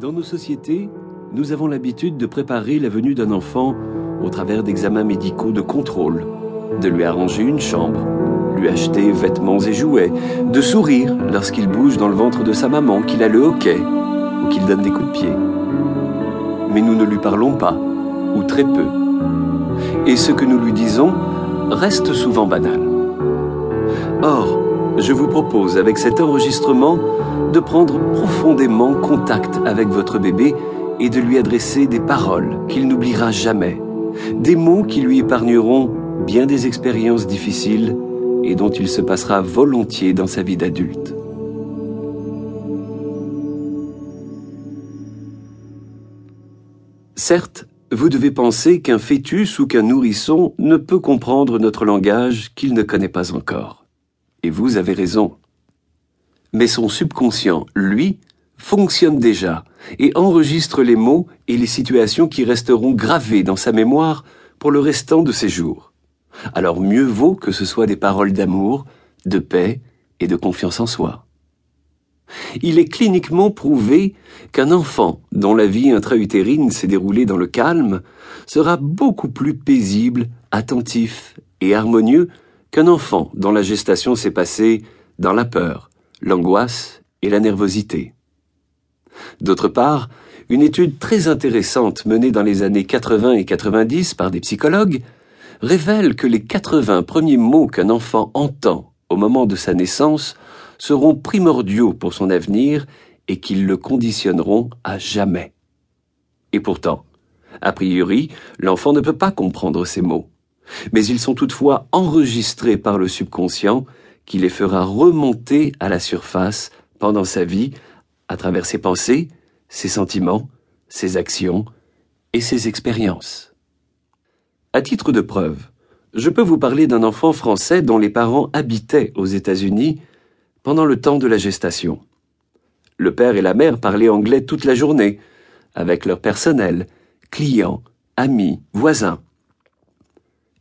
Dans nos sociétés, nous avons l'habitude de préparer la venue d'un enfant au travers d'examens médicaux de contrôle, de lui arranger une chambre, lui acheter vêtements et jouets, de sourire lorsqu'il bouge dans le ventre de sa maman, qu'il a le hoquet ou qu'il donne des coups de pied. Mais nous ne lui parlons pas, ou très peu. Et ce que nous lui disons reste souvent banal. Or, je vous propose avec cet enregistrement de prendre profondément contact avec votre bébé et de lui adresser des paroles qu'il n'oubliera jamais, des mots qui lui épargneront bien des expériences difficiles et dont il se passera volontiers dans sa vie d'adulte. Certes, vous devez penser qu'un fœtus ou qu'un nourrisson ne peut comprendre notre langage qu'il ne connaît pas encore. Vous avez raison. Mais son subconscient, lui, fonctionne déjà et enregistre les mots et les situations qui resteront gravés dans sa mémoire pour le restant de ses jours. Alors mieux vaut que ce soit des paroles d'amour, de paix et de confiance en soi. Il est cliniquement prouvé qu'un enfant dont la vie intra-utérine s'est déroulée dans le calme sera beaucoup plus paisible, attentif et harmonieux qu'un enfant dont la gestation s'est passée dans la peur, l'angoisse et la nervosité. D'autre part, une étude très intéressante menée dans les années 80 et 90 par des psychologues révèle que les 80 premiers mots qu'un enfant entend au moment de sa naissance seront primordiaux pour son avenir et qu'ils le conditionneront à jamais. Et pourtant, a priori, l'enfant ne peut pas comprendre ces mots. Mais ils sont toutefois enregistrés par le subconscient qui les fera remonter à la surface pendant sa vie à travers ses pensées, ses sentiments, ses actions et ses expériences. À titre de preuve, je peux vous parler d'un enfant français dont les parents habitaient aux États-Unis pendant le temps de la gestation. Le père et la mère parlaient anglais toute la journée, avec leur personnel, clients, amis, voisins.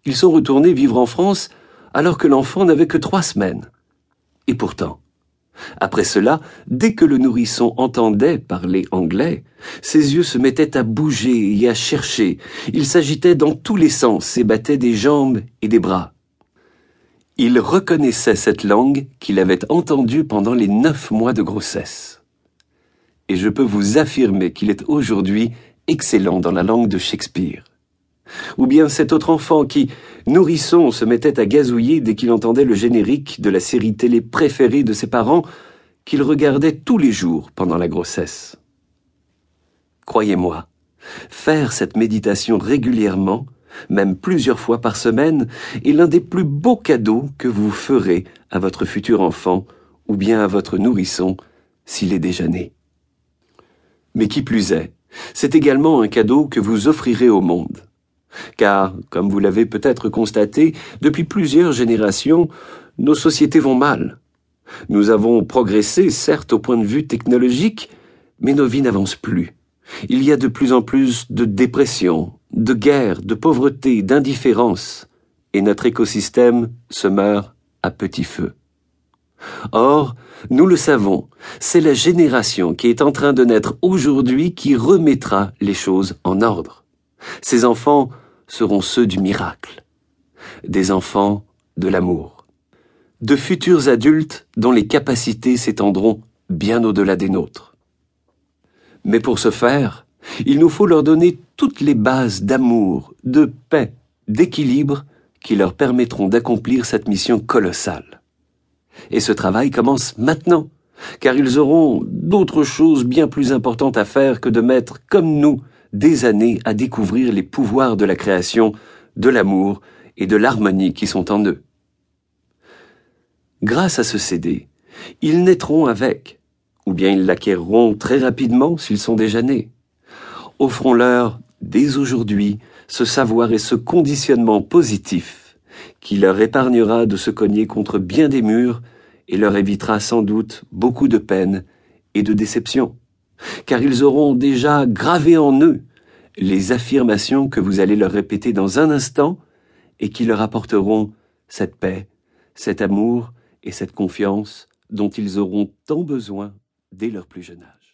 Ils sont retournés vivre en France alors que l'enfant n'avait que trois semaines. Et pourtant, après cela, dès que le nourrisson entendait parler anglais, ses yeux se mettaient à bouger et à chercher, il s'agitait dans tous les sens et battait des jambes et des bras. Il reconnaissait cette langue qu'il avait entendue pendant les neuf mois de grossesse. Et je peux vous affirmer qu'il est aujourd'hui excellent dans la langue de Shakespeare. Ou bien cet autre enfant qui, nourrisson, se mettait à gazouiller dès qu'il entendait le générique de la série télé préférée de ses parents, qu'il regardait tous les jours pendant la grossesse. Croyez-moi, faire cette méditation régulièrement même plusieurs fois par semaine, est l'un des plus beaux cadeaux que vous ferez à votre futur enfant ou bien à votre nourrisson s'il est déjà né. Mais qui plus est, c'est également un cadeau que vous offrirez au monde. Car, comme vous l'avez peut-être constaté, depuis plusieurs générations, nos sociétés vont mal. Nous avons progressé, certes, au point de vue technologique, mais nos vies n'avancent plus. Il y a de plus en plus de dépression, de guerre, de pauvreté, d'indifférence, et notre écosystème se meurt à petit feu. Or, nous le savons, c'est la génération qui est en train de naître aujourd'hui qui remettra les choses en ordre. Ces enfants seront ceux du miracle, des enfants de l'amour, de futurs adultes dont les capacités s'étendront bien au-delà des nôtres. Mais pour ce faire, il nous faut leur donner toutes les bases d'amour, de paix, d'équilibre qui leur permettront d'accomplir cette mission colossale. Et ce travail commence maintenant, car ils auront d'autres choses bien plus importantes à faire que de mettre, comme nous, des années à découvrir les pouvoirs de la création, de l'amour et de l'harmonie qui sont en eux. Grâce à ce CD, ils naîtront avec, ou bien ils l'acquerront très rapidement s'ils sont déjà nés offrons-leur dès aujourd'hui ce savoir et ce conditionnement positif qui leur épargnera de se cogner contre bien des murs et leur évitera sans doute beaucoup de peine et de déception, car ils auront déjà gravé en eux les affirmations que vous allez leur répéter dans un instant et qui leur apporteront cette paix, cet amour et cette confiance dont ils auront tant besoin dès leur plus jeune âge.